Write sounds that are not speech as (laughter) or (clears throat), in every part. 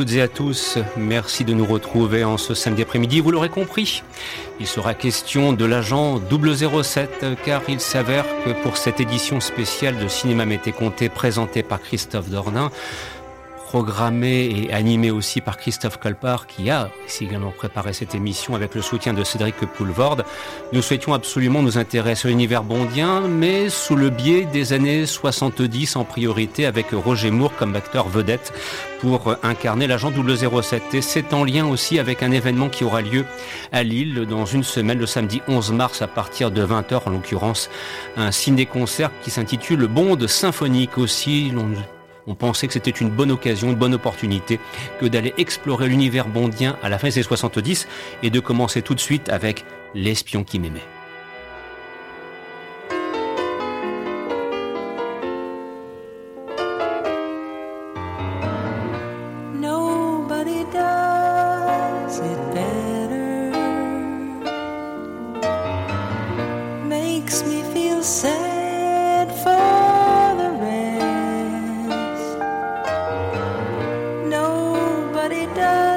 toutes et à tous. Merci de nous retrouver en ce samedi après-midi. Vous l'aurez compris, il sera question de l'agent 007 car il s'avère que pour cette édition spéciale de Cinéma Mété Comté présentée par Christophe Dornin, programmé et animé aussi par Christophe Colpart, qui a également préparé cette émission avec le soutien de Cédric Poulvord. Nous souhaitions absolument nous intéresser à l'univers bondien, mais sous le biais des années 70 en priorité, avec Roger Moore comme acteur vedette pour incarner l'agent 007. Et c'est en lien aussi avec un événement qui aura lieu à Lille dans une semaine, le samedi 11 mars à partir de 20h en l'occurrence, un ciné-concert qui s'intitule Bond symphonique aussi. On pensait que c'était une bonne occasion, une bonne opportunité que d'aller explorer l'univers bondien à la fin des 70 et de commencer tout de suite avec L'espion qui m'aimait.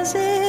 does it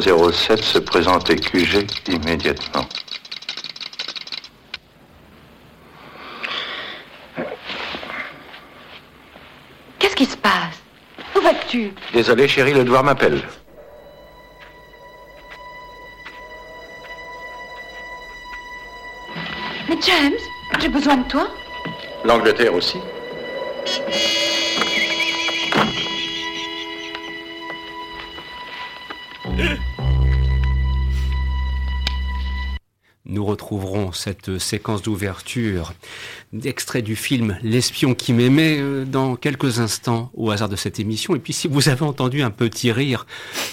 007 se présente à QG immédiatement. Qu'est-ce qui se passe? Où vas-tu? Désolé, chérie, le devoir m'appelle. Mais James, j'ai besoin de toi. L'Angleterre aussi. Nous retrouverons cette séquence d'ouverture d'extrait du film L'espion qui m'aimait euh, dans quelques instants au hasard de cette émission. Et puis si vous avez entendu un petit rire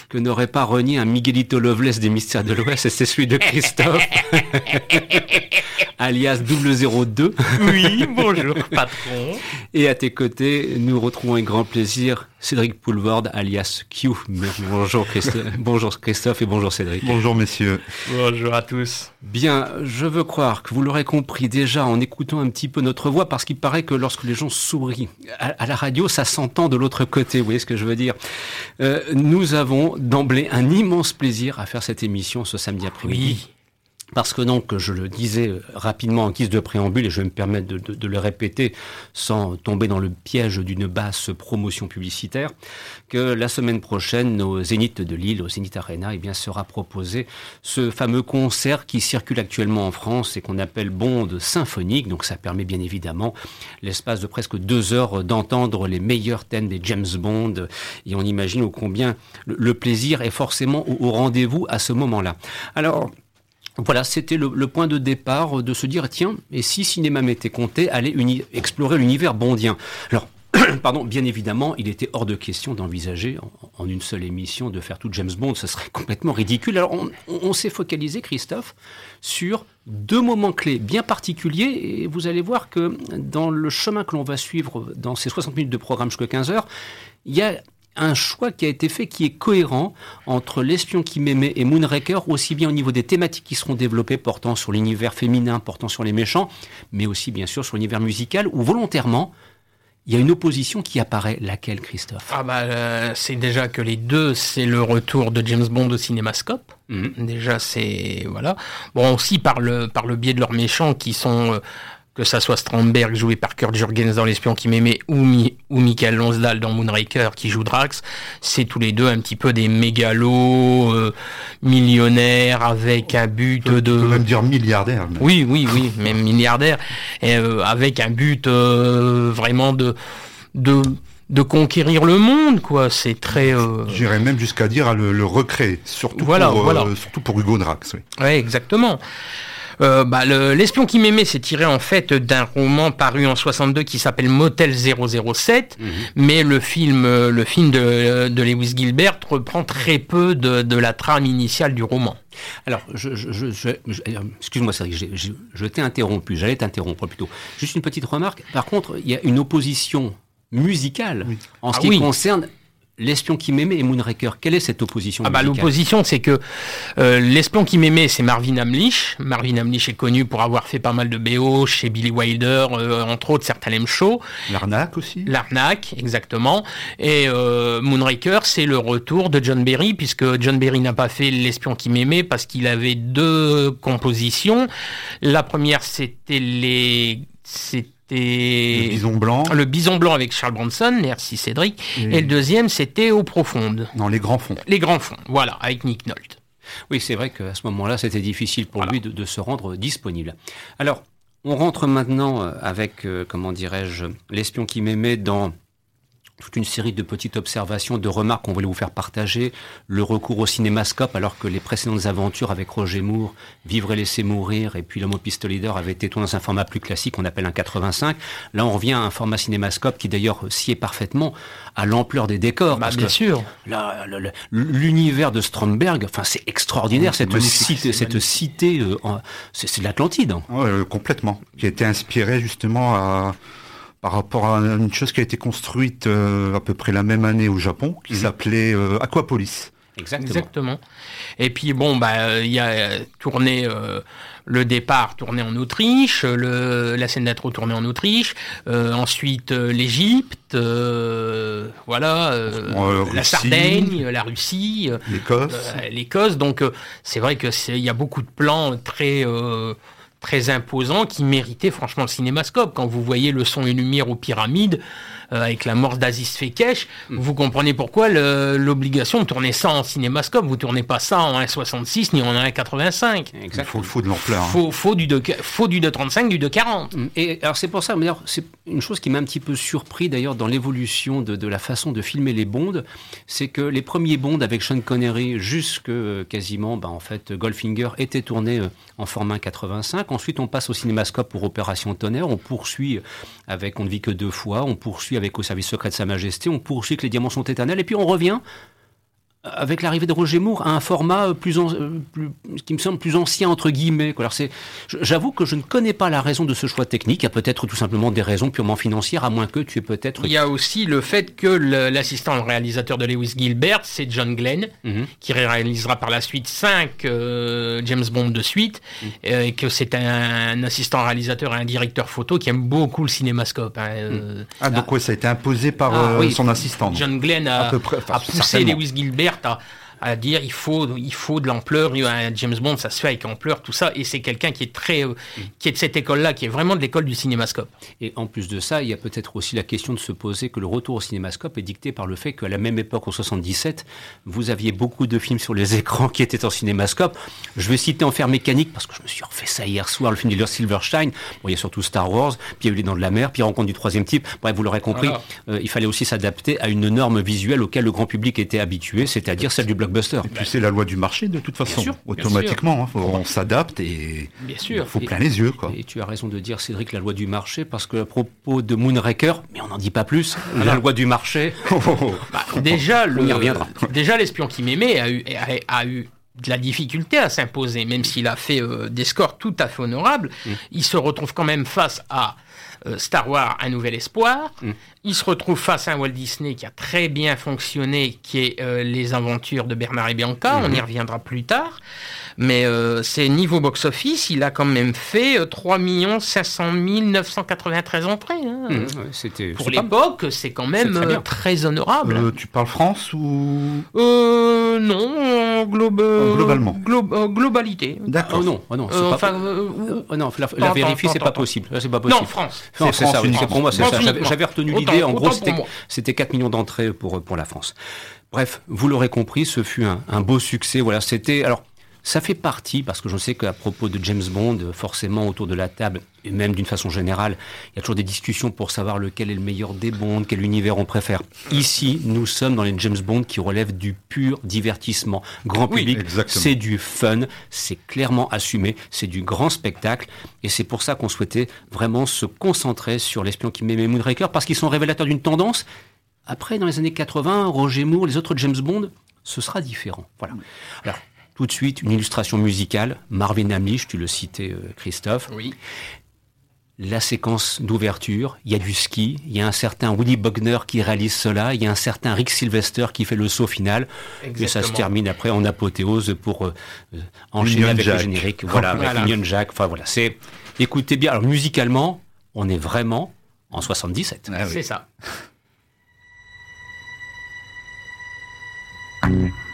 que n'aurait pas renié un Miguelito Loveless des Mystères de l'Ouest, c'est celui de Christophe, (laughs) alias 002. Oui, bonjour patron. Et à tes côtés, nous retrouvons avec grand plaisir Cédric Poulvord, alias Q. Bonjour Christophe, bonjour Christophe et bonjour Cédric. Bonjour messieurs. Bonjour à tous. Bien, je veux croire que vous l'aurez compris déjà en écoutant un petit peu notre voix, parce qu'il paraît que lorsque les gens sourient à, la radio, ça s'entend de l'autre côté. Vous voyez ce que je veux dire euh, Nous avons d'emblée un immense plaisir à faire cette émission ce samedi après-midi. Parce que donc, je le disais rapidement en guise de préambule, et je vais me permettre de, le répéter sans tomber dans le piège d'une basse promotion publicitaire, que la semaine prochaine, au Zénith de Lille, au Zénith Arena, eh bien, sera proposé ce fameux concert qui circule actuellement en France et qu'on appelle Bond symphonique. Donc ça permet bien évidemment l'espace de presque deux heures d'entendre les meilleurs thèmes des James Bond. Et on imagine au combien le, plaisir est forcément au rendez-vous à ce moment-là. Alors, voilà, c'était le, point de départ de se dire, tiens, et si cinéma m'était compté, aller explorer l'univers bondien. Alors, (clears throat) pardon, bien évidemment, il était hors de question d'envisager en, une seule émission de faire tout James Bond, ce serait complètement ridicule. Alors, on, s'est focalisé, Christophe, sur deux moments clés bien particuliers, et vous allez voir que dans le chemin que l'on va suivre dans ces 60 minutes de programme jusqu'à 15 heures, il y a un choix qui a été fait qui est cohérent entre L'espion qui m'aimait et Moonraker, aussi bien au niveau des thématiques qui seront développées portant sur l'univers féminin, portant sur les méchants, mais aussi bien sûr sur l'univers musical, où volontairement, il y a une opposition qui apparaît. Laquelle, Christophe? Ah bah euh, c'est déjà que les deux, c'est le retour de James Bond au cinémascope. Mhm. Déjà c'est voilà. Bon aussi par le par le biais de leurs méchants qui sont euh, que ça soit Strandberg joué par Kurt Jurgens dans L'espion qui m'aimait ou, ou Michael Lonsdal dans Moonraker qui joue Drax, c'est tous les deux un petit peu des mégalos euh, millionnaires avec un but de... On peut même dire milliardaire. Oui, oui, oui, même milliardaire, et, euh, avec un but euh, vraiment de... de de conquérir le monde, quoi. C'est très. J'irais même jusqu'à dire à le, recréer, surtout, voilà, pour, voilà. surtout pour Hugo Drax. Oui, ouais, exactement. Euh, bah, L'espion qui m'aimait, c'est tiré en fait d'un roman paru en 62 qui s'appelle Motel 007, mhm. mais le film, euh, le film de, de, Lewis Gilbert reprend très peu de, de la trame initiale du roman. Alors, je, je, je, excuse-moi, Cédric, je, t'ai interrompu, j'allais t'interrompre plutôt. Juste une petite remarque. Par contre, il y a une opposition musicale en ce ah qui concerne L'espion qui m'aimait et Moonraker, quelle est cette opposition ah bah, L'opposition, c'est que euh, l'espion qui m'aimait, c'est Marvin Hamlish. Marvin Hamlish est connu pour avoir fait pas mal de BO chez Billy Wilder, euh, entre autres certains Show. L'arnaque aussi. L'arnaque, exactement. Et euh, Moonraker, c'est le retour de John Berry, puisque John Berry n'a pas fait l'espion qui m'aimait parce qu'il avait deux compositions. La première, c'était les le bison blanc. Le bison blanc avec Charles Bronson, merci Cédric. Et, le deuxième, c'était Eau profonde. Non, les grands fonds. Les grands fonds, voilà, avec Nick Nolte. Oui, c'est vrai qu'à ce moment-là, c'était difficile pour lui de, se rendre disponible. Alors, on rentre maintenant avec, euh, comment dirais-je, l'espion qui m'aimait dans toute une série de petites observations, de remarques qu'on voulait vous faire partager, le recours au cinémascope, alors que les précédentes aventures avec Roger Moore, Vivre et laisser mourir, et puis L'homme au pistolet d'or avaient été tournées dans un format plus classique qu'on appelle un 85. Là, on revient à un format cinémascope qui d'ailleurs sied parfaitement à l'ampleur des décors. Bah, bien sûr. L'univers de Stromberg, enfin, c'est extraordinaire, cette, cité, cette cité, euh, c'est de l'Atlantide. Hein. Euh, complètement. Qui a été inspiré justement à par rapport à une chose qui a été construite euh, à peu près la même année au Japon, qui mhm. s'appelait euh, Aquapolis. Exactement. Et puis bon, bah il y a tourné euh, le départ tourné en Autriche, le, la scène d'intro tournée en Autriche, ensuite l'Égypte, voilà, la Sardaigne, la Russie, l'Écosse. L'Écosse. Donc c'est vrai que il y a beaucoup de plans très très imposant qui méritait franchement le cinémascope. Quand vous voyez le son et lumière aux pyramides, avec la mort d'Aziz Fekesh, mm. vous comprenez pourquoi l'obligation de tourner ça en cinémascope. Vous tournez pas ça en 1,66 ni en 1,85. Il faut, faut de l'ampleur. Il hein. faut, faut, du 2, faut du 2,35, du 2,40. Mm. Et alors c'est pour ça, mais c'est une chose qui m'a un petit peu surpris d'ailleurs dans l'évolution de, de, la façon de filmer les Bonds, c'est que les premiers Bonds avec Sean Connery jusque euh, quasiment, bah, en fait, Goldfinger étaient tournés euh, en format 85. Ensuite, on passe au cinémascope pour Opération Tonnerre. On poursuit avec On ne vit que deux fois. On poursuit avec Au service secret de Sa Majesté. On poursuit avec Les Diamants sont éternels. Et puis on revient avec l'arrivée de Roger Moore, à un format plus, euh, plus, qui me semble plus ancien entre guillemets. Alors c'est, j'avoue que je ne connais pas la raison de ce choix technique. Il y a peut-être tout simplement des raisons purement financières, à moins que tu aies peut-être. Il y a aussi le fait que l'assistant réalisateur de Lewis Gilbert, c'est John Glenn, mhm. qui réalisera par la suite cinq euh, James Bond de suite, mhm. euh, et que c'est un, assistant réalisateur et un directeur photo qui aime beaucoup le cinémascope. Hein, ah donc ouais, ça a été imposé par ah son assistant. John Glenn a, a poussé Lewis Gilbert à, à dire il faut, il faut de l'ampleur. James Bond, ça se fait avec ampleur, tout ça. Et c'est quelqu'un qui est très, euh, qui est de cette école-là, qui est vraiment de l'école du cinémascope. Et en plus de ça, il y a peut-être aussi la question de se poser que le retour au cinémascope est dicté par le fait qu'à la même époque, en 77, vous aviez beaucoup de films sur les (laughs) écrans qui étaient en cinémascope. Je vais citer Enfer mécanique parce que je me suis refait ça hier soir, le film de Silverstein. Bon, il y a surtout Star Wars, puis il y a eu Les Dents de la Mer, puis Rencontre du troisième type. Bref, vous l'aurez compris, euh, il fallait aussi s'adapter à une norme visuelle auquel le grand public était habitué, c'est-à-dire celle du blockbuster. Et puis c'est la loi du marché de toute façon, automatiquement. Hein. on s'adapte et il faut plein les yeux. Quoi. Et tu as raison de dire, Cédric, la loi du marché, parce que à propos de Moonraker, mais on n'en dit pas plus, la loi du marché. (laughs) Bah, déjà, le, déjà l'espion qui m'aimait a eu, a, eu de la difficulté à s'imposer, même s'il a fait euh, des scores tout à fait honorables, mm. il se retrouve quand même face à Star Wars, Un Nouvel Espoir. Mm. Il se retrouve face à un Walt Disney qui a très bien fonctionné, qui est euh, Les Aventures de Bernard et Bianca. On y reviendra plus tard. Mais euh, c'est niveau box-office, il a quand même fait 3 500 993 entrées. Hein. Mmh, Pour l'époque, c'est quand même très, honorable. tu parles France ou? Non, globalement. globalité. D'accord. Oh non, oh non, pas... non, la, vérifier, c'est pas possible. C'est pas possible. Non, France. c'est ça. Pour moi, c'est ça. J'avais retenu l'idée. En gros, c'était 4 millions d'entrées pour pour la France. Bref, vous l'aurez compris, ce fut un, un beau succès. Voilà, c'était alors ça fait partie, parce que je sais qu'à propos de James Bond, forcément autour de la table, et même d'une façon générale, il y a toujours des discussions pour savoir lequel est le meilleur des Bonds, quel univers on préfère. Ici, nous sommes dans les James Bond qui relèvent du pur divertissement. Grand public, c'est du fun, c'est clairement assumé, c'est du grand spectacle, et c'est pour ça qu'on souhaitait vraiment se concentrer sur l'espion qui m'aimait Moonraker, parce qu'ils sont révélateurs d'une tendance. Après, dans les années 80, Roger Moore, les autres James Bond, ce sera différent. Voilà. Alors, tout de suite, une illustration musicale. Marvin Hamlisch, tu le citais, euh, Christophe. Oui. La séquence d'ouverture, il y a du ski, il y a un certain Willy Bogner qui réalise cela, il y a un certain Rick Sylvester qui fait le saut final, et ça se termine après en apothéose pour euh, euh, enchaîner avec le générique. Voilà, avec Union Jack. Enfin voilà, c'est. Écoutez bien. Alors musicalement, on est vraiment en 77. Ah c'est ça. (laughs)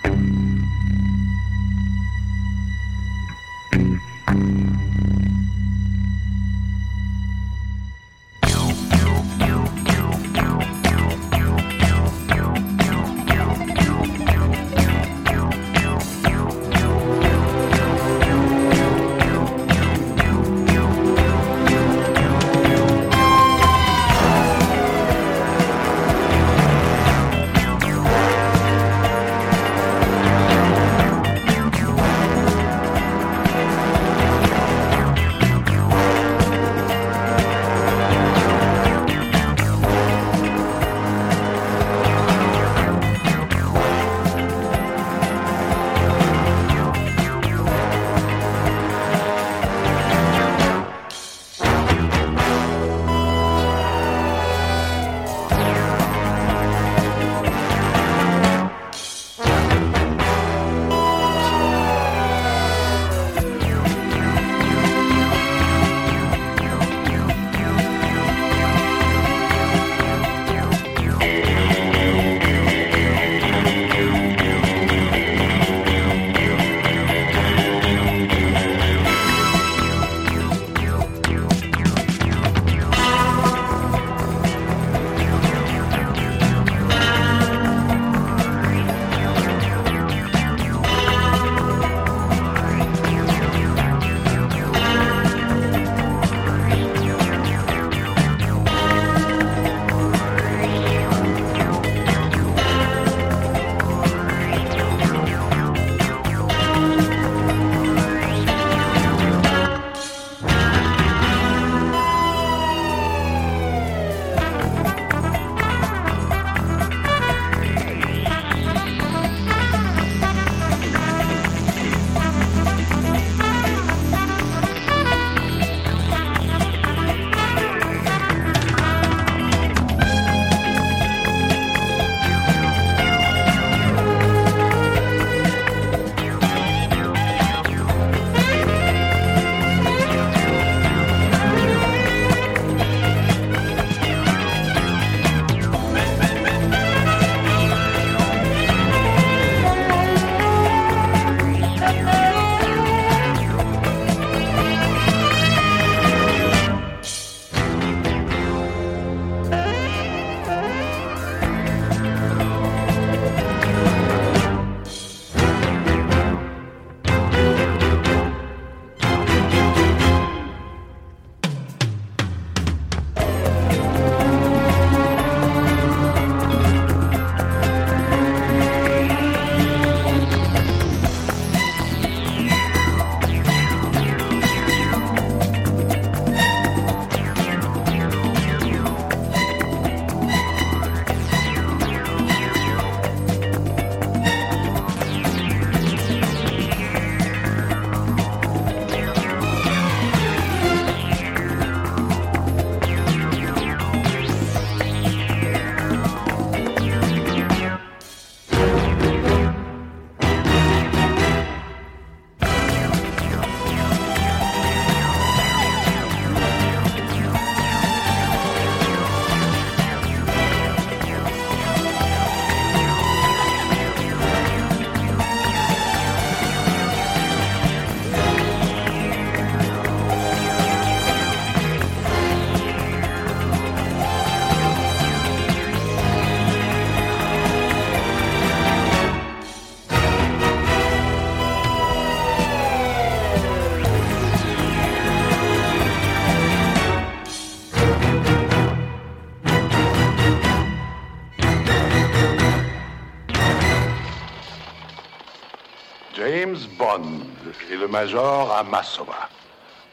Major Amasova.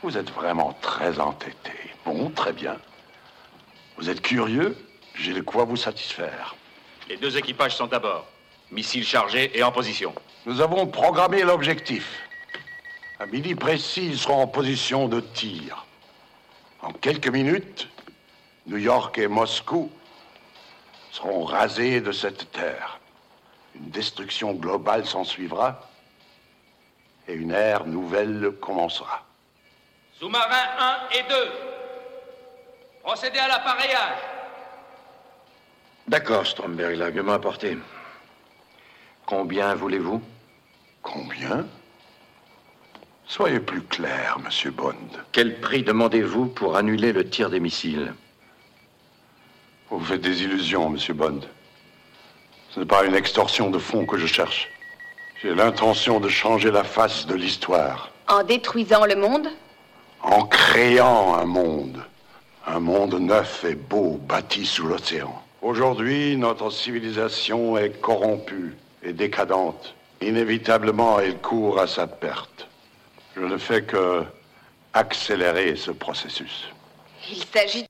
Vous êtes vraiment très entêté. Bon, très bien. Vous êtes curieux J'ai de quoi vous satisfaire. Les deux équipages sont à bord. Missiles chargés et en position. Nous avons programmé l'objectif. À midi précis, ils seront en position de tir. En quelques minutes, New York et Moscou seront rasés de cette terre. Une destruction globale s'ensuivra et une ère nouvelle commencera. Sous-marins 1 et 2, procédez à l'appareillage. D'accord, Stromberg, l'argument apporté. Combien voulez-vous? Combien? Soyez plus clair, monsieur Bond. Quel prix demandez-vous pour annuler le tir des missiles? Vous faites des illusions, monsieur Bond. Ce n'est pas une extorsion de fonds que je cherche. J'ai l'intention de changer la face de l'histoire. En détruisant le monde En créant un monde. Un monde neuf et beau, bâti sous l'océan. Aujourd'hui, notre civilisation est corrompue et décadente. Inévitablement, elle court à sa perte. Je ne fais que accélérer ce processus. Il s'agit...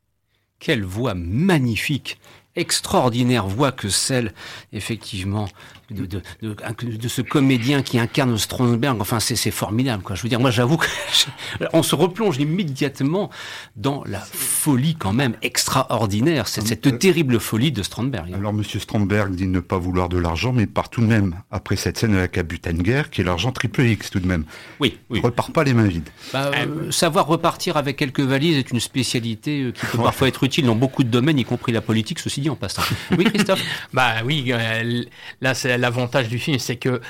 Quelle voix magnifique extraordinaire voix que celle, effectivement, de, de, de, de, ce comédien qui incarne Stromberg. Enfin, c'est formidable, quoi. Je veux dire, moi, j'avoue qu'on (laughs) se replonge immédiatement dans la folie, quand même, extraordinaire. C'est cette terrible folie de Stromberg. Alors, Monsieur Stromberg dit ne pas vouloir de l'argent, mais part tout de même, après cette scène avec la guerre, qui est l'argent triple X, tout de même. Oui, oui. Il repart pas les mains vides. Bah, euh, savoir repartir avec quelques valises est une spécialité euh, qui peut parfois être utile dans beaucoup de domaines, y compris la politique, ceci dit en passant. Oui, Christophe (laughs) Bah oui, euh, là, c'est l'avantage du film, c'est que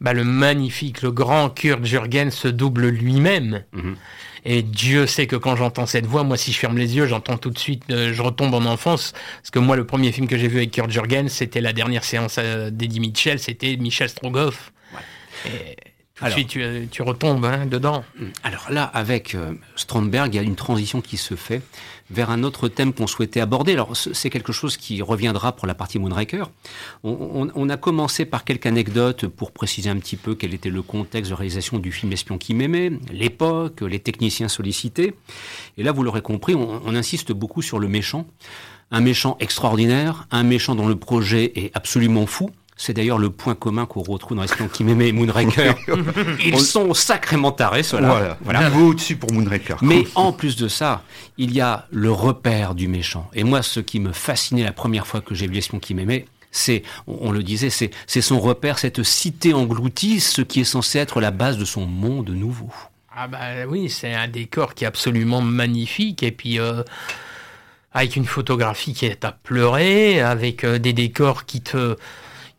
bah, le magnifique, le grand Kurt Jürgen se double lui-même. Mhm. Et Dieu sait que quand j'entends cette voix, moi, si je ferme les yeux, j'entends tout de suite, euh, je retombe en enfance. Parce que moi, le premier film que j'ai vu avec Kurt Jürgen, c'était la dernière séance euh, d'Eddie Mitchell, c'était Michel Strogoff. Et tout de suite, tu, tu retombes hein, dedans. Alors là, avec euh, Stromberg, il y a une transition qui se fait vers un autre thème qu'on souhaitait aborder. Alors, c'est quelque chose qui reviendra pour la partie Moonraker. On, on, on, a commencé par quelques anecdotes pour préciser un petit peu quel était le contexte de réalisation du film Espion qui m'aimait, l'époque, les techniciens sollicités. Et là, vous l'aurez compris, on, on insiste beaucoup sur le méchant. Un méchant extraordinaire, un méchant dont le projet est absolument fou. C'est d'ailleurs le point commun qu'on retrouve dans Espion qui m'aimait et Moonraker. (laughs) Ils sont sacrément tarés, ceux-là. Voilà. voilà. Niveau au-dessus pour Moonraker. Mais en plus de ça, il y a le repère du méchant. Et moi, ce qui me fascinait la première fois que j'ai vu Espion qui m'aimait, c'est, on, le disait, c'est, c'est son repère, cette cité engloutie, ce qui est censé être la base de son monde nouveau. Ah bah oui, c'est un décor qui est absolument magnifique. Et puis... Euh avec une photographie qui est à pleurer, avec euh, des décors qui te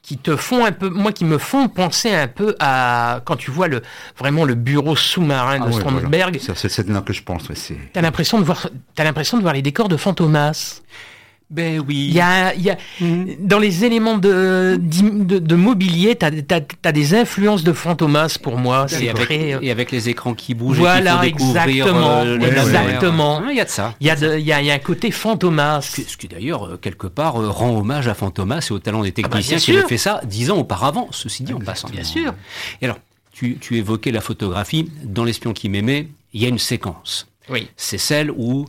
qui te font un peu, moi qui me font penser un peu à quand tu vois le vraiment le bureau sous-marin de Ah ouais, Stromberg. voilà. C'est là que je pense. ouais, c'est- T'as l'impression de voir, t'as l'impression de voir les décors de Fantomas. Ben oui. Il y a, il y a dans les éléments de de, de mobilier, t'as as, des influences de Fantomas pour moi. C'est Et avec, très. euh, et avec les écrans qui bougent Voilà, et qui font découvrir exactement, euh, ouais, exactement. Ah, Il y a de ça. Il y a, de- il y a, il y a un côté Fantomas. Ce qui- ce qui d'ailleurs, euh, quelque part, euh, rend hommage à Fantomas et au talent des techniciens bien qui avaient fait ça dix ans auparavant, ceci dit en passant. Bien sûr. Et alors, tu, tu évoquais la photographie. Dans L'espion qui m'aimait, il y a une séquence. Oui. C'est celle où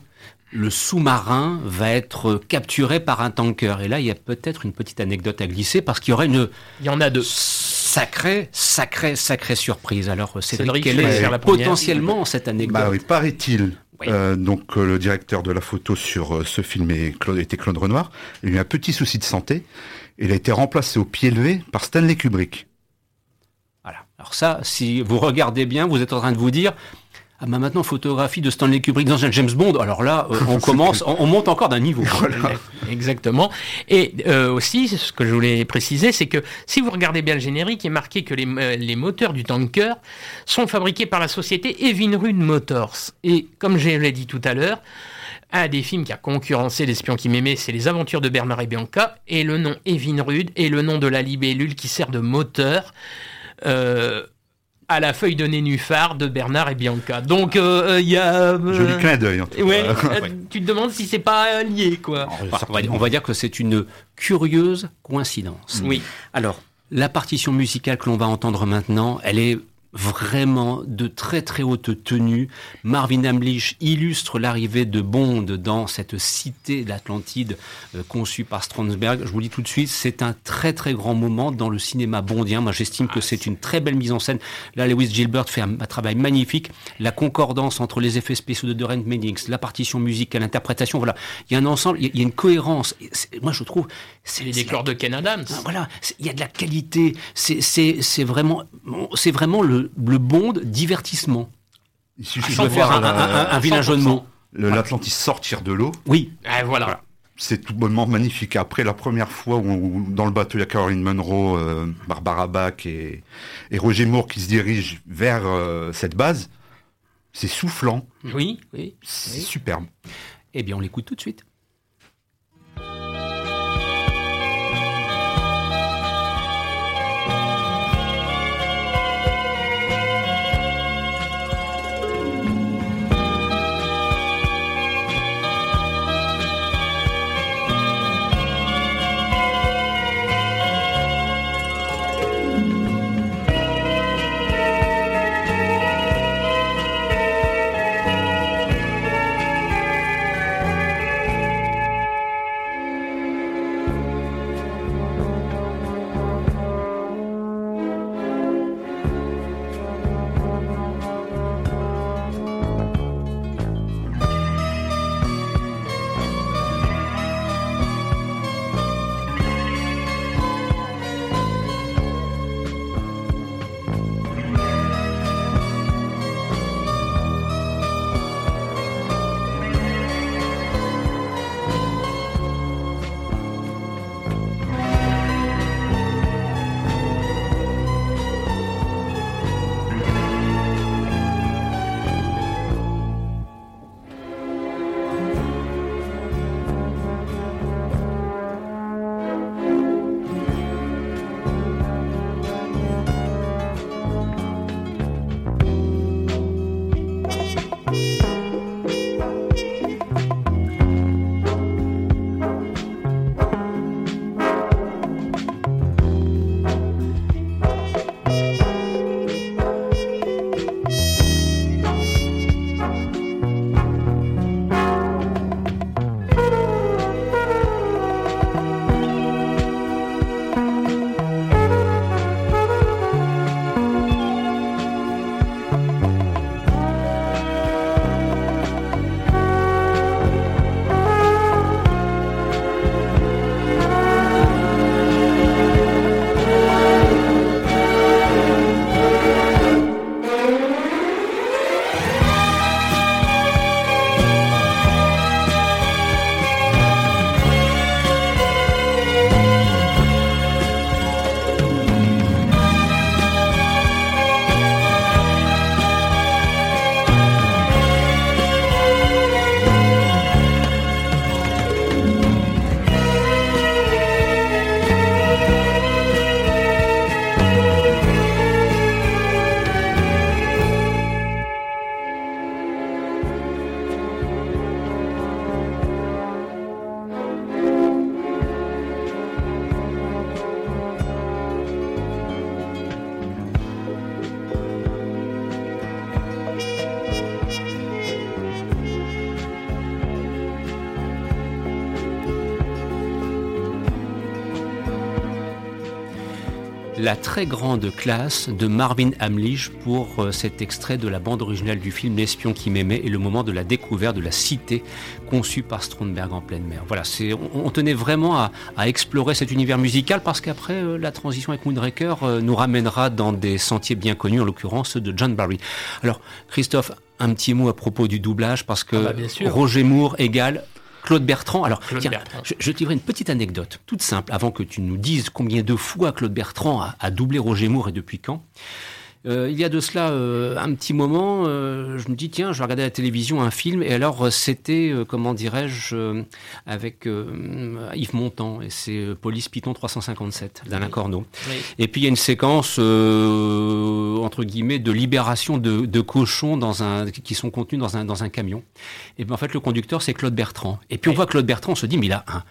le sous-marin va être capturé par un tanker. Et là, il y a peut-être une petite anecdote à glisser parce qu'il y aurait une Il y en a deux. sacrée, sacrée, sacrée surprise. Alors, Cédric, Cédric, quelle est la potentiellement cette anecdote? Bah oui, paraît-il. Oui. euh, donc euh, le directeur de la photo sur euh, ce film est Claude, était Claude Renoir. Il a eu un petit souci de santé. Il a été remplacé au pied levé par Stanley Kubrick. Voilà. Alors ça, si vous regardez bien, vous êtes en train de vous dire, ah bah maintenant photographie de Stanley Kubrick dans un James Bond. Alors là, euh, on (laughs) commence, on, on monte encore d'un niveau. (laughs) Exactement. Et euh, aussi, ce que je voulais préciser, c'est que si vous regardez bien le générique, il est marqué que les, euh, les moteurs du tanker sont fabriqués par la société Evinrude Motors. Et comme je l'ai dit tout à l'heure, un des films qui a concurrencé L'espion qui m'aimait, c'est Les aventures de Bernard et Bianca, et le nom Evinrude est le nom de la libellule qui sert de moteur. euh, à la feuille de nénuphar de Bernard et Bianca. Donc euh, il y a... euh, Joli clin d'œil. en tout Ouais, cas. euh, tu te demandes si c'est pas euh, lié, quoi. On, va, on va dire que c'est une curieuse coïncidence. Oui. Alors, La partition musicale que l'on va entendre maintenant, elle est vraiment de très très haute tenue. Marvin Hamlish illustre l'arrivée de Bond dans cette cité de l'Atlantide euh, conçue par Stronsberg. Je vous dis tout de suite, c'est un très très grand moment dans le cinéma bondien. Moi j'estime que c'est une très belle mise en scène. Là, Lewis Gilbert fait un, travail magnifique. La concordance entre les effets spéciaux de Dorent Meddings, la partition musicale, l'interprétation, voilà. Il y a un ensemble, il y a une cohérence. Moi je trouve... C'est les décors de Ken Adams. Ah, voilà, il y a de la qualité. C'est vraiment, c'est vraiment le le, Bond divertissement. Il suffit de faire un, vilain jeu de mots. L'Atlantis sortir de l'eau. Oui. voilà. C'est tout bonnement magnifique. Après la première fois où, dans le bateau il y a Caroline Munro, euh, Barbara Bach et, Roger Moore qui se dirigent vers euh, cette base, c'est soufflant. Oui, oui. C'est superbe. Eh bien, on l'écoute tout de suite. La très grande classe de Marvin Hamlish pour euh, cet extrait de la bande originale du film L'espion qui m'aimait et le moment de la découverte de la cité conçue par Stromberg en pleine mer. Voilà, c'est, on, tenait vraiment à, explorer cet univers musical parce qu'après euh, la transition avec Moonraker euh, nous ramènera dans des sentiers bien connus, en l'occurrence ceux de John Barry. Alors, Christophe, un petit mot à propos du doublage parce que ah bah, Roger Moore égale Claude Bertrand. Alors, Je, te livre une petite anecdote, toute simple, avant que tu nous dises combien de fois Claude Bertrand a doublé Roger Moore et depuis quand. Euh, il y a de cela euh, un petit moment, euh, je me dis tiens, je vais regarder à la télévision un film et alors c'était comment dirais-je avec Yves Montand et c'est Police Python 357 d'Alain Corneau. Et puis il y a une séquence entre guillemets de libération de, cochons dans un qui sont contenus dans un dans un camion. Et bien en fait le conducteur c'est Claude Bertrand. Et puis on voit Claude Bertrand, on se dit mais il a un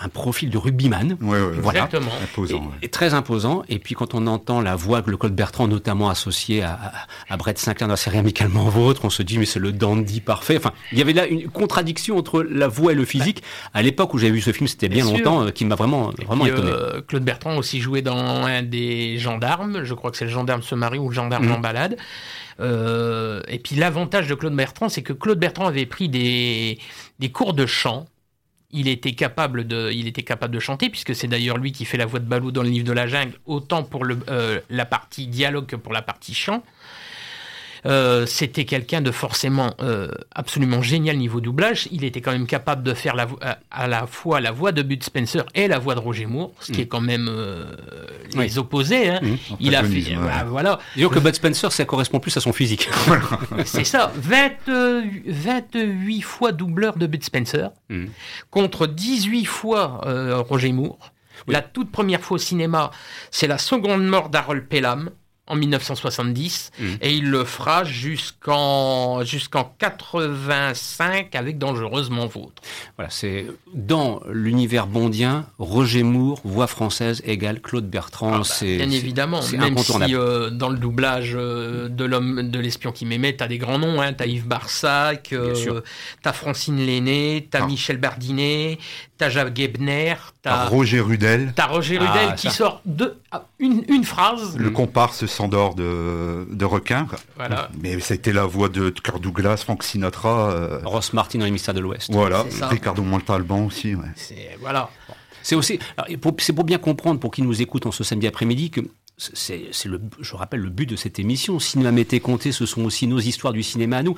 un profil de rugbyman. voilà. Exactement. Imposant, et, très imposant. Et puis quand on entend la voix que le Claude Bertrand, notamment associé à, à, Brett Sinclair dans la série Amicalement Vôtre, on se dit mais c'est le dandy parfait. Enfin, il y avait là une contradiction entre la voix et le physique. À l'époque où j'avais vu ce film, c'était bien, longtemps, euh, qui m'a vraiment, vraiment étonné. Euh, Claude Bertrand aussi joué dans un des gendarmes. Je crois que c'est le gendarme se marie ou le gendarme mmh. en balade. Euh, et puis l'avantage de Claude Bertrand, c'est que Claude Bertrand avait pris des, des cours de chant il était capable de, il était capable de chanter, puisque c'est d'ailleurs lui qui fait la voix de Balou dans le livre de la jungle, autant pour le, euh, la partie dialogue que pour la partie chant. Euh, c'était quelqu'un de forcément euh, absolument génial niveau doublage. Il était quand même capable de faire la, euh, à la fois la voix de Bud Spencer et la voix de Roger Moore, ce qui mm. est quand même les opposés. Hein. Mm. Il a fait, bah, voilà. Disons que Bud Spencer, ça correspond plus à son physique. (laughs) C'est ça. 28 fois doubleur de Bud Spencer mm. contre 18 fois Roger Moore. La toute première fois au cinéma, c'est la seconde mort d'Harold Pelham en 1970 mmh. et il le fera jusqu'en jusqu'en 85 avec Dangereusement Vôtre. Voilà, c'est dans l'univers bondien, Roger Moore, voix française égale Claude Bertrand. Ah bah, c'est bien évidemment, même si euh, dans le doublage euh, de l'homme de l'espion qui m'aimait, t'as des grands noms, hein, t'as Yves Barsac, euh, t'as Francine Lenné, t'as ah. Michel Bardinet, t'as Jacques Gebner, t'as Roger Rudel, t'as Roger Rudel ah, qui sort de une, une phrase. Le comparse Sandor de, de requin. Voilà. Mais ça a été la voix de Kirk Douglas, Frank Sinatra. Euh... Ross Martin dans les Mystères de l'Ouest. Voilà. Ricardo Montalban aussi. Ouais. Voilà. C'est aussi, c'est pour bien comprendre pour qui nous écoute en ce samedi après-midi que c'est le, je rappelle le but de cette émission. Cinéma Mété Comté, ce sont aussi nos histoires du cinéma à nous.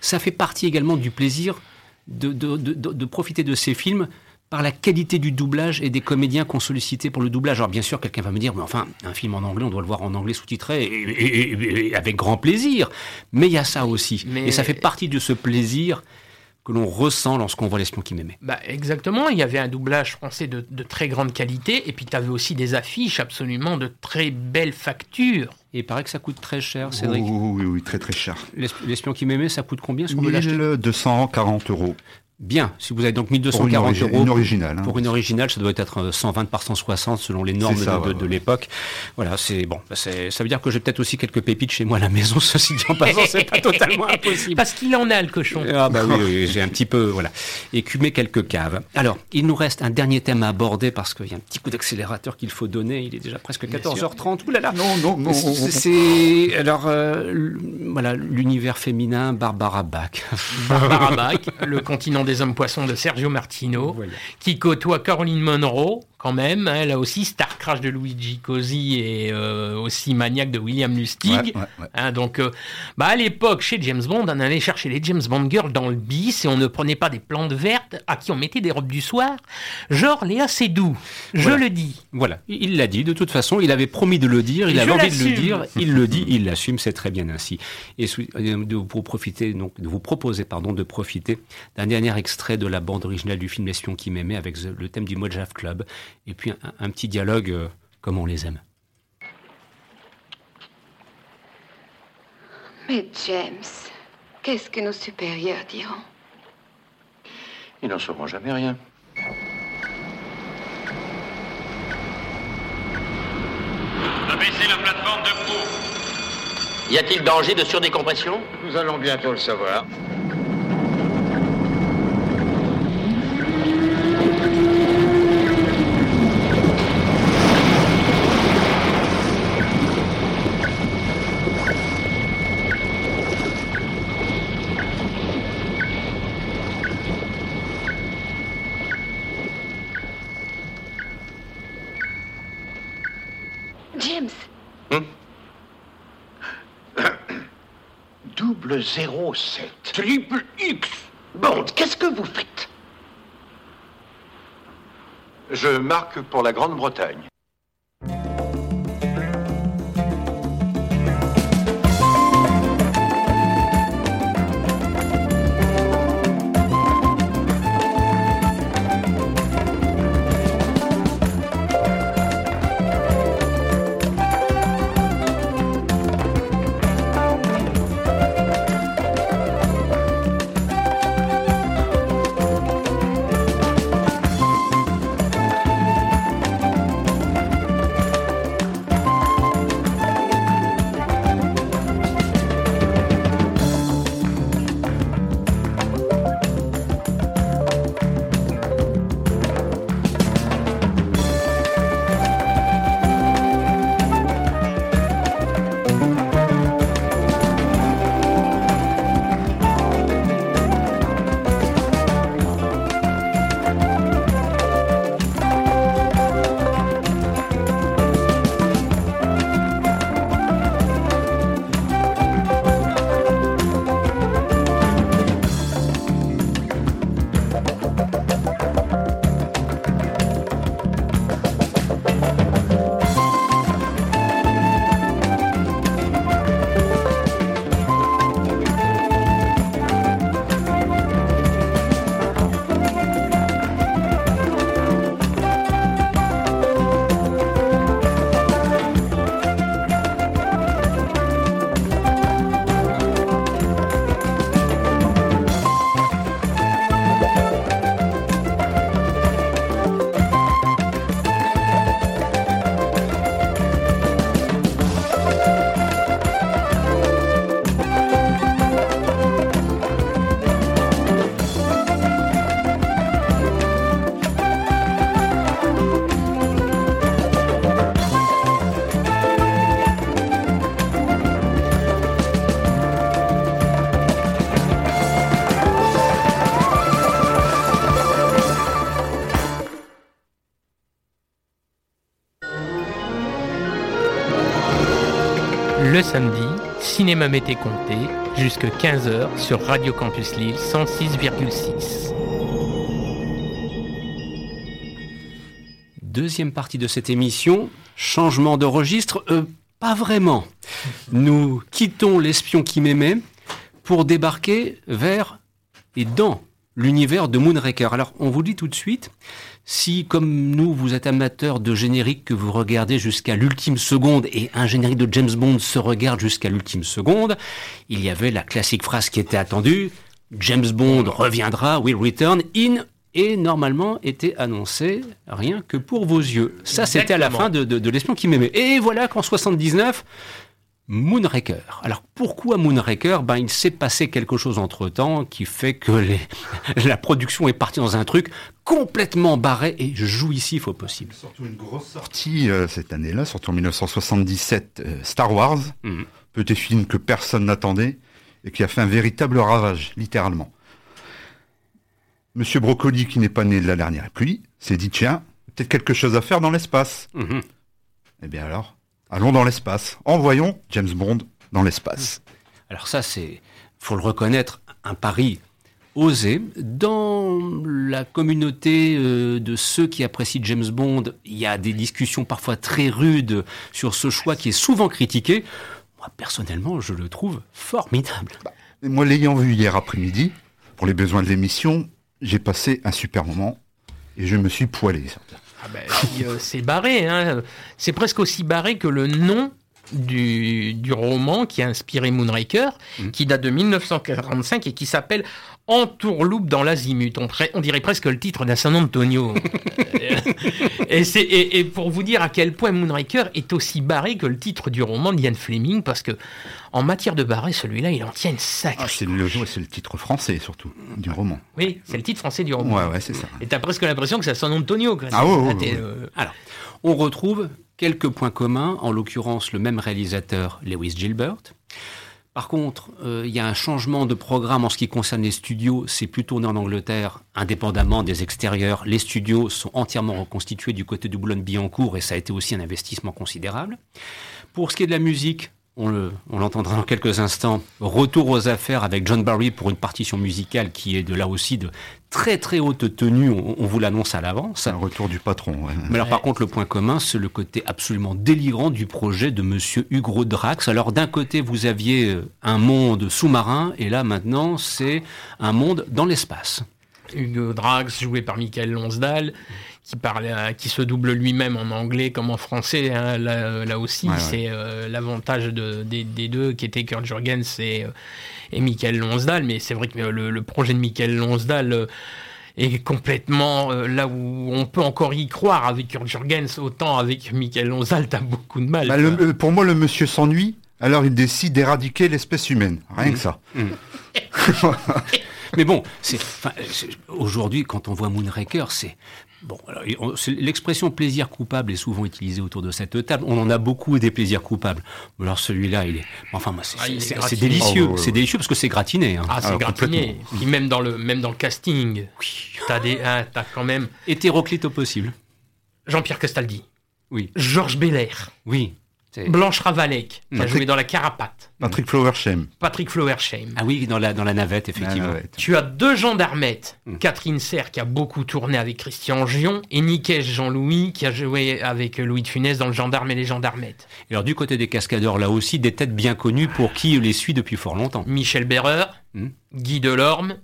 Ça fait partie également du plaisir de, de, de, de profiter de ces films par la qualité du doublage et des comédiens qu'on sollicitait pour le doublage. Alors bien sûr, quelqu'un va me dire, mais enfin, un film en anglais, on doit le voir en anglais sous-titré, et, avec grand plaisir. Mais il y a ça aussi. Et ça fait partie de ce plaisir que l'on ressent lorsqu'on voit l'espion qui m'aimait. Bah exactement, il y avait un doublage français de, très grande qualité, et puis tu avais aussi des affiches absolument de très belles factures. Et il paraît que ça coûte très cher, Cédric. Oui, oui, oui, très très cher. L'espion qui m'aimait, ça coûte combien 1240 euros. Bien, si vous avez donc 1240 pour euros une originale, hein. pour une originale, ça doit être 120 par 160 selon les normes de, l'époque. Voilà, c'est bon, bah, ça veut dire que j'ai peut-être aussi quelques pépites chez moi à la maison. (laughs) Ceci dit en passant, c'est pas totalement impossible. Parce qu'il en a le cochon. Ah bah oui, j'ai un petit peu voilà écumé quelques caves. Alors, il nous reste un dernier thème à aborder parce qu'il y a un petit coup d'accélérateur qu'il faut donner. Il est déjà presque 14h30. Ouh là là. Non non non. C'est alors euh, voilà l'univers féminin Barbara Bach. Barbara Bach, le continent des hommes poissons de Sergio Martino, qui côtoie Caroline Monroe, quand même. Hein, là aussi, Star Crash de Luigi Cosi et euh, aussi maniaque de William Lustig. Hein, donc, euh, bah, à l'époque, chez James Bond, on allait chercher les James Bond girls dans le bis et on ne prenait pas des plantes vertes à qui on mettait des robes du soir. Genre Léa Seydoux, je le dis. Voilà, il l'a dit. De toute façon, il avait promis de le dire, il avait envie de le dire. Il le dit, il l'assume, c'est très bien ainsi. Et de vous profiter, donc, de vous proposer, pardon, de profiter d'un dernier extrait de la bande originale du film L'espion qui m'aimait avec le thème du Mojave Club et puis un, petit dialogue euh, comme on les aime. Mais James, qu'est-ce que nos supérieurs diront? Ils n'en sauront jamais rien. Abaissez la plateforme de proue. Y a-t-il danger de surdécompression? Nous allons bientôt le savoir. Double 07. Triple X. Bond, qu'est-ce que vous faites? Je marque pour la Grande-Bretagne. Cinéma Mété Comté, jusque 15h sur Radio Campus Lille 106,6. Deuxième partie de cette émission, changement de registre, euh, pas vraiment. Nous quittons l'espion qui m'aimait pour débarquer vers et dans l'univers de Moonraker. Alors, on vous dit tout de suite, si, comme nous, vous êtes amateur de générique que vous regardez jusqu'à l'ultime seconde et un générique de James Bond se regarde jusqu'à l'ultime seconde, il y avait la classique phrase qui était attendue, James Bond reviendra, will return in et normalement était annoncé rien que pour vos yeux. Ça, c'était à la fin de, de, de l'espion qui m'aimait. Et voilà qu'en 79, Moonraker. Alors pourquoi Moonraker? Ben il s'est passé quelque chose entre temps qui fait que les... (laughs) la production est partie dans un truc complètement barré et jouissif au possible. Surtout une grosse sortie euh, cette année-là, surtout en 1977, euh, Star Wars, Mhm. petit film que personne n'attendait et qui a fait un véritable ravage, littéralement. Monsieur Brocoli, qui n'est pas né de la dernière pluie, s'est dit tiens, peut-être quelque chose à faire dans l'espace. Mhm. Eh bien alors, allons dans l'espace. Envoyons James Bond dans l'espace. Alors ça, c'est, faut le reconnaître, un pari osé. Dans la communauté euh, de ceux qui apprécient James Bond, il y a des discussions parfois très rudes sur ce choix qui est souvent critiqué. Moi, personnellement, je le trouve formidable. Et moi, l'ayant vu hier après-midi, pour les besoins de l'émission, j'ai passé un super moment et je me suis poilé. Ah ben, euh, c'est barré, hein. c'est presque aussi barré que le nom du, du roman qui a inspiré Moonraker, qui date de 1945 et qui s'appelle Entourloupe dans l'azimut. On, dirait presque le titre d'un San Antonio. (laughs) et, c'est- et- et pour vous dire à quel point Moonraker est aussi barré que le titre du roman d'Ian Fleming, parce que en matière de barré, celui-là, il en tient une sacrée. Ah, c'est le, le titre français surtout du roman. Oui, c'est le titre français du roman. Ouais, ouais, c'est ça. Et t'as presque l'impression que c'est San Antonio. quoi. Ah euh, Alors, on retrouve quelques points communs, en l'occurrence le même réalisateur, Lewis Gilbert. Par contre, euh, il y a un changement de programme en ce qui concerne les studios. C'est plus tourné en Angleterre, indépendamment des extérieurs. Les studios sont entièrement reconstitués du côté de Boulogne-Billancourt et ça a été aussi un investissement considérable. Pour ce qui est de la musique, on le- on l'entendra dans quelques instants, retour aux affaires avec John Barry pour une partition musicale qui est de là aussi de très très haute tenue, on, on vous l'annonce à l'avance. Un retour du patron. ouais. Mais alors par contre, le point commun, c'est le côté absolument délirant du projet de Monsieur Hugo Drax. Alors d'un côté, vous aviez un monde sous-marin, et là maintenant, c'est un monde dans l'espace. Hugo Drax, joué par Michael Lonsdal, qui, parle, euh, qui se double lui-même en anglais comme en français. hein, là, là aussi, Ouais, ouais. c'est euh, l'avantage de- des, des deux, qui étaient Kurt Jurgens et, euh, et Michael Lonsdal. Mais c'est vrai que le, le projet de Michael Lonsdal euh, est complètement euh, là où on peut encore y croire avec Kurt Jurgens. Autant avec Michael Lonsdal, t'as beaucoup de mal. Bah, le- pour moi, le monsieur s'ennuie, alors il décide d'éradiquer l'espèce humaine. Rien que ça. (laughs) (laughs) Mais bon, c'est enfin, c'est- aujourd'hui, quand on voit Moonraker, c'est bon. alors, on- c'est- L'expression plaisir coupable est souvent utilisée autour de cette table. On en a beaucoup des plaisirs coupables. Mais alors celui-là, il est. Enfin, moi, c'est Ah, délicieux. Oh, ouais, ouais, C'est délicieux parce que c'est gratiné. hein. Ah, c'est Alors, gratiné. Puis même dans le, même dans le casting, t'as des, ah, t'as quand même Hétéroclite au possible. Jean-Pierre Castaldi, Oui, Georges Belair, oui. Blanche Ravalec, qui a joué dans La Carapate, Patrick Flowershem. Patrick Flowersheim. Ah oui, dans la dans la navette, effectivement. Tu as deux gendarmettes, Mm. Catherine Serre qui a beaucoup tourné avec Christian Gion et Niquet Jean-Louis qui a joué avec Louis de Funès dans Le Gendarme et les Gendarmettes. Et alors du côté des cascadeurs, là aussi, des têtes bien connues pour qui les suit depuis fort longtemps. Michel Berreur, Mm. Guy Delorme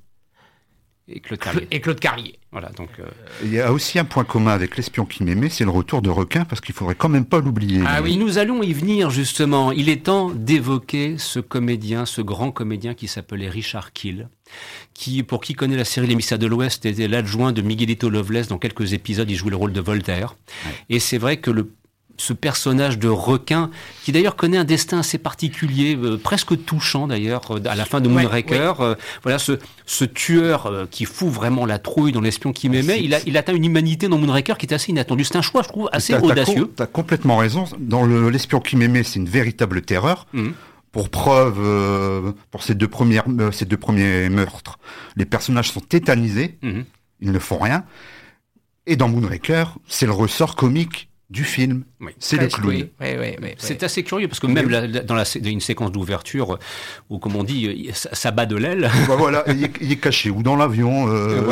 Et Claude Carrier. et Claude Carrier. Voilà, donc euh, Il y a aussi un point commun avec l'espion qui m'aimait, c'est le retour de requin, parce qu'il faudrait quand même pas l'oublier. Ah oui. nous allons y venir justement. Il est temps d'évoquer ce comédien, ce grand comédien qui s'appelait Richard Kill, qui, pour qui connaît la série Les Mystères de l'Ouest, était l'adjoint de Miguelito Loveless dans quelques épisodes. Il jouait le rôle de Voltaire. Et c'est vrai que le ce personnage de requin, qui d'ailleurs connaît un destin assez particulier, euh, presque touchant d'ailleurs, euh, à la fin de Ouais, Moonraker. Euh, voilà, ce, ce tueur qui fout vraiment la trouille dans l'espion qui m'aimait, il, a, il atteint une humanité dans Moonraker qui est assez inattendue. C'est un choix, je trouve, assez audacieux. com- T'as complètement raison. Dans le- l'espion qui m'aimait, c'est une véritable terreur. Mhm. Pour preuve, euh, pour ces deux, premières, euh, ces deux premiers meurtres, les personnages sont tétanisés, Mhm. ils ne font rien. Et dans Moonraker, c'est le ressort comique du film. C'est le clown. c'est assez curieux parce que même dans la, une séquence d'ouverture où, comme on dit, ça, bat de l'aile. Bah voilà, il est, caché ou dans l'avion. Euh,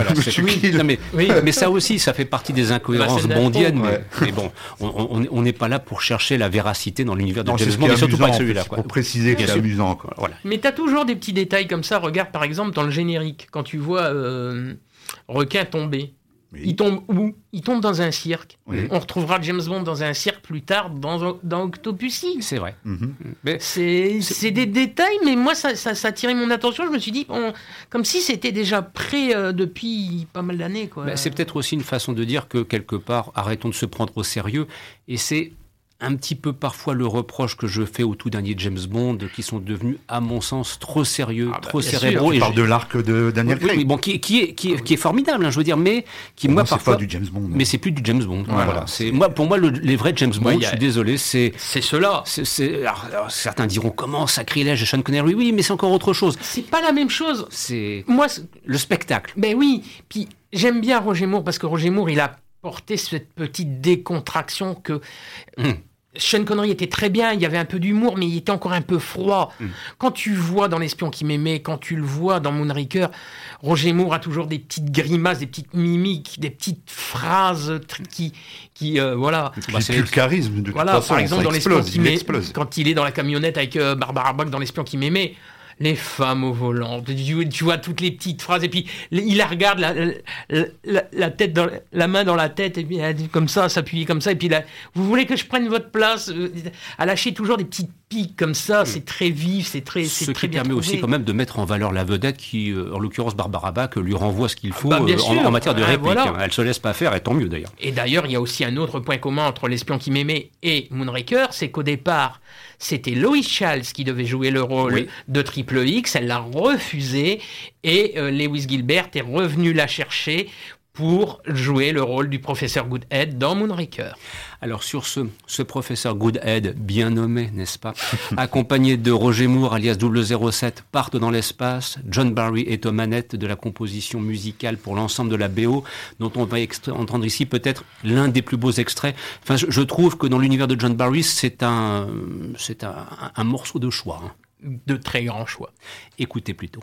(laughs) mais, mais, ça aussi, ça fait partie des incohérences bah, bondiennes. Mais, bon, on n'est pas là pour chercher la véracité dans l'univers de James Bond, mais surtout pas celui-là. Pour préciser que c'est amusant. Quoi. Voilà. Mais t'as toujours des petits détails comme ça. Regarde par exemple dans le générique, quand tu vois euh, requin tomber. Il tombe où? Il tombe dans un cirque. On retrouvera James Bond dans un cirque plus tard dans, dans Octopussy. C'est vrai. Mhm. C'est des détails, mais moi, ça, ça, ça, a attiré mon attention. Je me suis dit, comme si c'était déjà prêt euh, depuis pas mal d'années. C'est peut-être aussi une façon de dire que, quelque part, arrêtons de se prendre au sérieux. Et c'est un petit peu parfois le reproche que je fais au tout dernier James Bond, qui sont devenus, à mon sens, trop sérieux, ah bah, trop cérébraux. et parle de l'arc de Daniel Craig. Oui, bon, qui, qui, est, qui, est, qui, est, formidable, hein, je veux dire, mais qui, moi, parfois. pas du James Bond. Mais c'est plus du James Bond. Voilà. C'est, moi, pour moi, les vrais James Bond, je suis désolé, c'est. C'est cela. C'est, certains diront comment, sacrilège, Sean Connery? Oui, mais c'est encore autre chose. C'est pas la même chose. C'est. Moi, le spectacle. Ben oui. Puis, j'aime bien Roger Moore, parce que Roger Moore, il a porté cette petite décontraction que. Hum. Sean Connery était très bien, il y avait un peu d'humour, mais il était encore un peu froid. Mm. Quand tu vois dans L'espion qui m'aimait, quand tu le vois dans Moonraker, Roger Moore a toujours des petites grimaces, des petites mimiques, des petites phrases qui, qui euh, voilà. Bah, c'est le charisme. De voilà, par exemple dans L'espion qui m'aimait, quand il est dans la camionnette avec euh, Barbara Bach dans L'espion qui m'aimait, les femmes au volant. Tu, vois toutes les petites phrases et puis il la regarde la, tête dans la main dans la tête et puis elle dit comme ça, s'appuyer comme ça et puis là, vous voulez que je prenne votre place euh, À lâcher toujours des petites comme ça, c'est très vif, c'est très ce très qui permet aussi quand même de mettre en valeur la vedette qui, euh, en l'occurrence Barbara Bach, lui renvoie ce qu'il faut bah, euh, en, matière de réplique. Hein. Elle se laisse pas faire et tant mieux d'ailleurs. Et d'ailleurs, il y a aussi un autre point commun entre l'espion qui m'aimait et Moonraker, c'est qu'au départ c'était Lois Charles qui devait jouer le rôle de Triple X. Elle l'a refusé et euh, Lewis Gilbert est revenu la chercher pour jouer le rôle du professeur Goodhead dans Moonraker. Alors sur ce, ce professeur Goodhead, bien nommé, n'est-ce pas, (laughs) accompagné de Roger Moore, alias 007, partent dans l'espace, John Barry est aux manettes de la composition musicale pour l'ensemble de la BO, dont on va entendre ici peut-être l'un des plus beaux extraits. Enfin, je, trouve que dans l'univers de John Barry, c'est un, c'est un, un, morceau de choix. Hein. De très grand choix. Écoutez plutôt.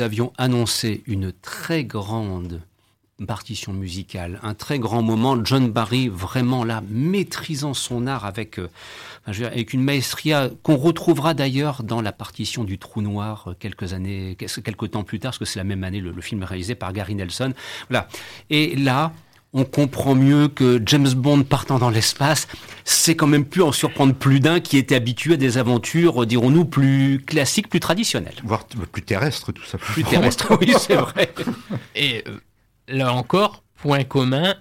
Nous avions annoncé une très grande partition musicale, un très grand moment, John Barry vraiment là maîtrisant son art avec euh, une maestria qu'on retrouvera d'ailleurs dans la partition du Trou Noir euh, quelques années, quelques temps plus tard, parce que c'est la même année le, le film réalisé par Gary Nelson. Voilà. Et là, on comprend mieux que James Bond partant dans l'espace, c'est quand même plus en surprendre plus d'un qui était habitué à des aventures, dirons-nous, plus classiques, plus traditionnelles. Voire plus terrestres, tout ça. Plus terrestres, oui, (laughs) c'est vrai. Et euh, là encore, point commun,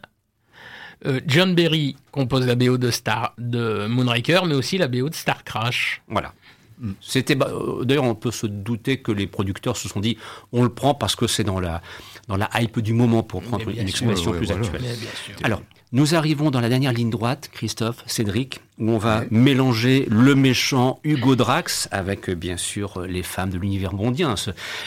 euh, John Berry compose la BO de Star de Moonraker, mais aussi la BO de Star Crash. Voilà. C'était bah, euh, d'ailleurs on peut se douter que les producteurs se sont dit on le prend parce que c'est dans la dans la hype du moment pour prendre une expression plus actuelle. Alors nous arrivons dans la dernière ligne droite, Christophe, Cédric, où on va mélanger le méchant Hugo Drax avec euh, bien sûr euh, les femmes de l'univers bondien.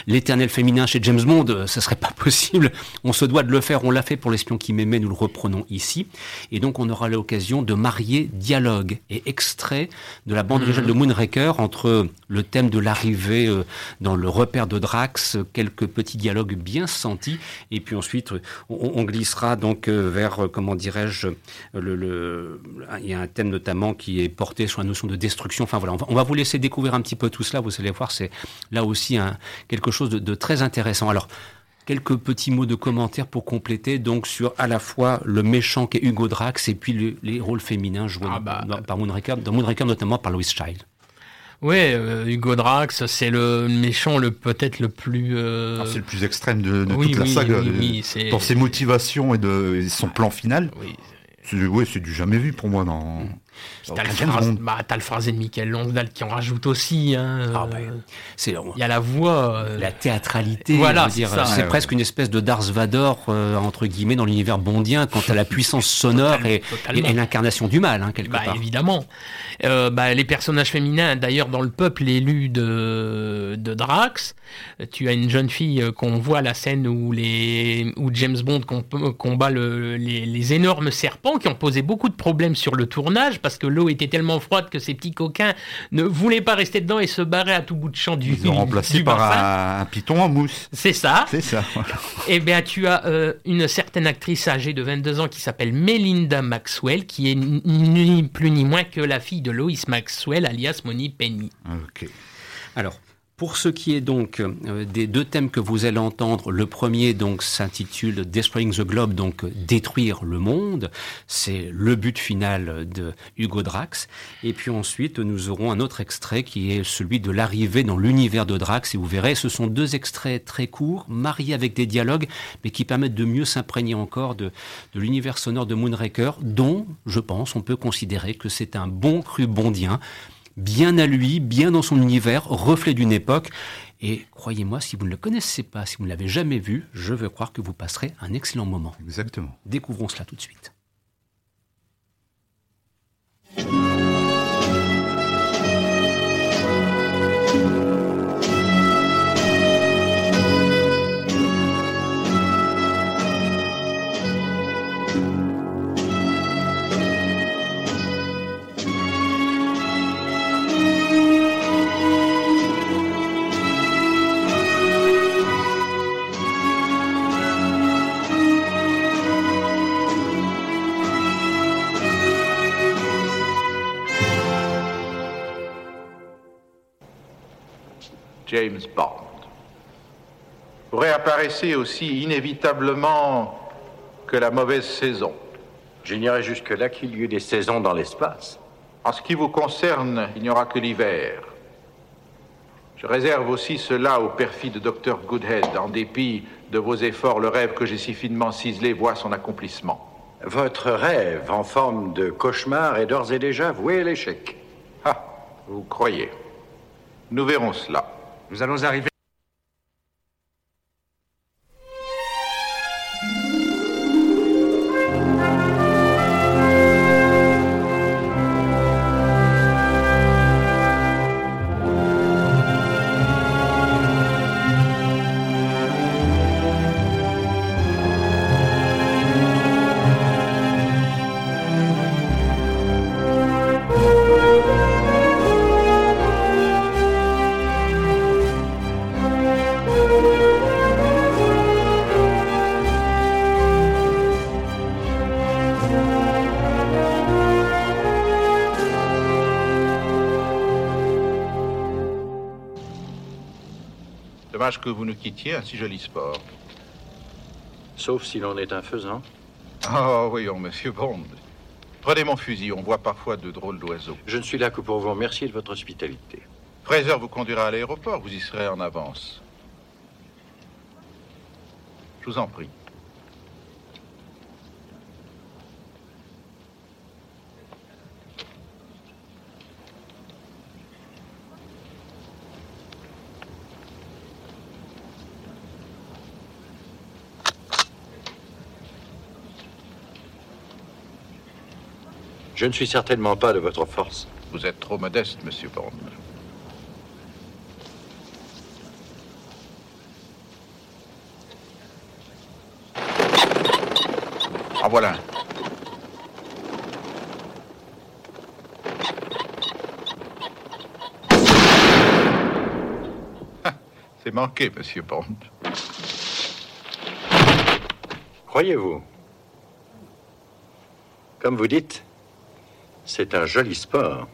L'éternel féminin chez James Bond, euh, ça serait (laughs) pas possible. On se doit de le faire. On l'a fait pour l'espion qui m'aimait. Nous le reprenons ici. Et donc on aura l'occasion de marier dialogue et extrait de la bande originale de Moonraker entre le thème de l'arrivée dans le repère de Drax, quelques petits dialogues bien sentis, et puis ensuite on, glissera donc vers comment dire le, il y a un thème notamment qui est porté sur la notion de destruction. Enfin voilà, on va, vous laisser découvrir un petit peu tout cela. Vous allez voir, c'est là aussi un, quelque chose de, très intéressant. Alors, quelques petits mots de commentaires pour compléter donc sur à la fois le méchant qui est Hugo Drax et puis les rôles féminins joués ah bah, par Moonraker, dans Moonraker notamment par Louis Child. Oui, euh, Hugo Drax, c'est le méchant le peut-être le plus. Euh, ah, c'est le plus extrême de, toute la saga. dans ses motivations et de son plan final. Oui. C'est du jamais vu pour moi dans. T'as le, bah, le phrasé de Michael Lonsdal qui en rajoute aussi. Hein, ah, bah, il y a la voix. Euh, la théâtralité. Voilà, c'est presque une espèce de Darth Vader, euh, entre guillemets, dans l'univers bondien, quant à la (laughs) puissance sonore et, l'incarnation du mal, hein, quelque bah, part. Évidemment. Euh, bah, les personnages féminins, d'ailleurs, dans le peuple élu de, de Drax, tu as une jeune fille qu'on voit à la scène où, les, où James Bond combat le, les, les énormes serpents qui ont posé beaucoup de problèmes sur le tournage parce que l'eau était tellement froide que ces petits coquins ne voulaient pas rester dedans et se barraient à tout bout de champ du Ils ont remplacé par un, piton en mousse. C'est ça. C'est ça. Et eh bien, tu as euh, une certaine actrice âgée de 22 ans qui s'appelle Melinda Maxwell, qui est ni plus ni moins que la fille de Lois Maxwell, alias Moni Penny. Ok. Alors, pour ce qui est donc euh, des deux thèmes que vous allez entendre, le premier donc s'intitule Destroying the Globe, donc détruire le monde. C'est le but final de Hugo Drax. Et puis ensuite, nous aurons un autre extrait qui est celui de l'arrivée dans l'univers de Drax. Et vous verrez, ce sont deux extraits très courts, mariés avec des dialogues, mais qui permettent de mieux s'imprégner encore de, de l'univers sonore de Moonraker, dont, je pense, on peut considérer que c'est un bon cru bondien bien à lui, bien dans son univers, reflet d'une époque. Et croyez-moi, si vous ne le connaissez pas, si vous ne l'avez jamais vu, je veux croire que vous passerez un excellent moment. Exactement. Découvrons cela tout de suite. James Bond. Vous réapparaissez aussi inévitablement que la mauvaise saison. J'ignorais jusque-là qu'il y eut des saisons dans l'espace. En ce qui vous concerne, il n'y aura que l'hiver. Je réserve aussi cela au perfide docteur Goodhead. En dépit de vos efforts, le rêve que j'ai si finement ciselé voit son accomplissement. Votre rêve en forme de cauchemar est d'ores et déjà voué à l'échec. Ah, vous croyez. Nous verrons cela. Nous allons arriver. Dommage que vous nous quittiez un si joli sport. Sauf si l'on est un faisant. Oh, voyons, monsieur Bond. Prenez mon fusil, on voit parfois de drôles d'oiseaux. Je ne suis là que pour vous remercier de votre hospitalité. Fraser vous conduira à l'aéroport, vous y serez en avance. Je vous en prie. Je ne suis certainement pas de votre force. Vous êtes trop modeste, monsieur Bond. En voilà un. C'est manqué, monsieur Bond. Croyez-vous Comme vous dites, c'est un joli sport.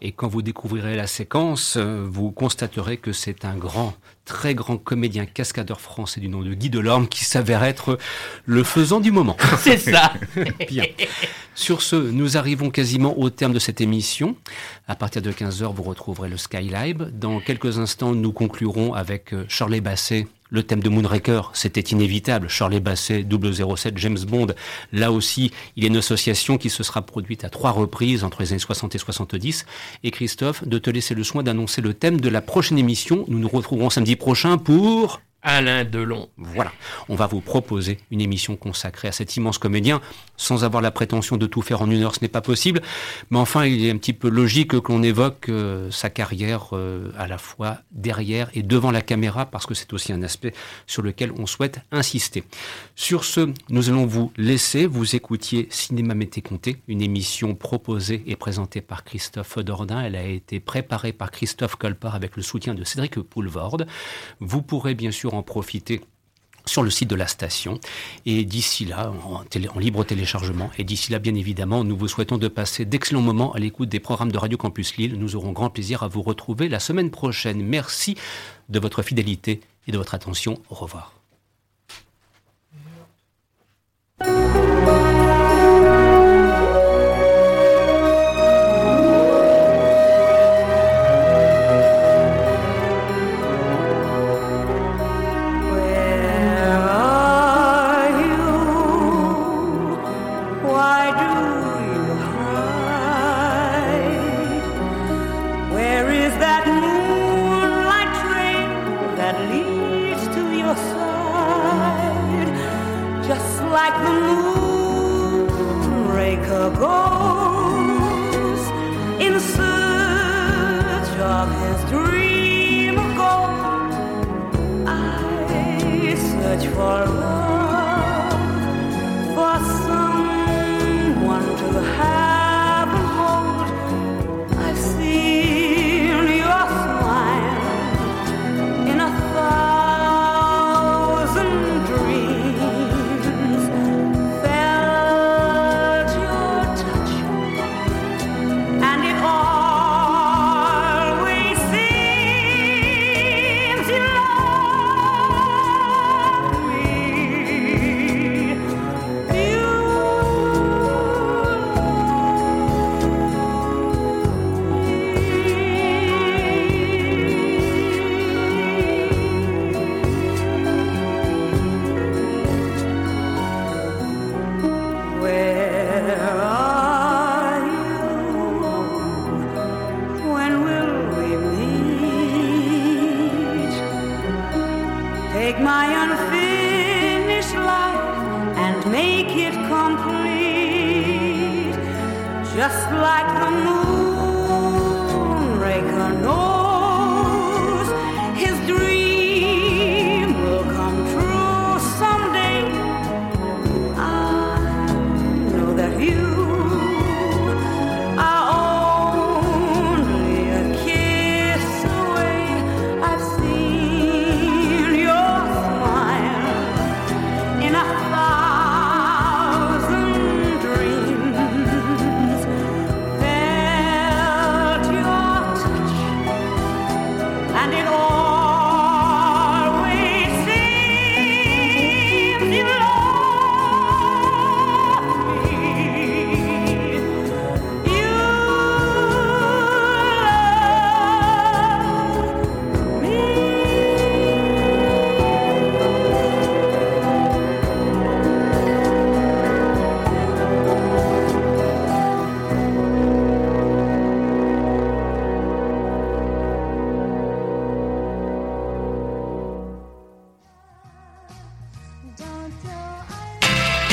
Et quand vous découvrirez la séquence, euh, vous constaterez que c'est un grand, très grand comédien cascadeur français du nom de Guy Delorme qui s'avère être le faisant du moment. (laughs) C'est ça. (laughs) Bien. Sur ce, nous arrivons quasiment au terme de cette émission. À partir de 15h, vous retrouverez le Skylive. Dans quelques instants, nous conclurons avec euh, Charlie Basset le thème de Moonraker, c'était inévitable. Charlie Basset, 007, James Bond. Là aussi, il y a une association qui se sera produite à trois reprises entre les années 60 et 70. Et Christophe, de te laisser le soin d'annoncer le thème de la prochaine émission. Nous nous retrouverons samedi prochain pour... Alain Delon. Voilà, on va vous proposer une émission consacrée à cet immense comédien, sans avoir la prétention de tout faire en une heure, ce n'est pas possible. Mais enfin, il est un petit peu logique que l'on évoque euh, sa carrière euh, à la fois derrière et devant la caméra, parce que c'est aussi un aspect sur lequel on souhaite insister. Sur ce, nous allons vous laisser. Vous écoutiez Cinéma Mété Comté, une émission proposée et présentée par Christophe Dordain. Elle a été préparée par Christophe Colpart avec le soutien de Cédric Poulvorde. Vous pourrez bien sûr en profiter sur le site de la station. Et d'ici là, en, en, libre téléchargement, et d'ici là, bien évidemment, nous vous souhaitons de passer d'excellents moments à l'écoute des programmes de Radio Campus Lille. Nous aurons grand plaisir à vous retrouver la semaine prochaine. Merci de votre fidélité et de votre attention. Au revoir.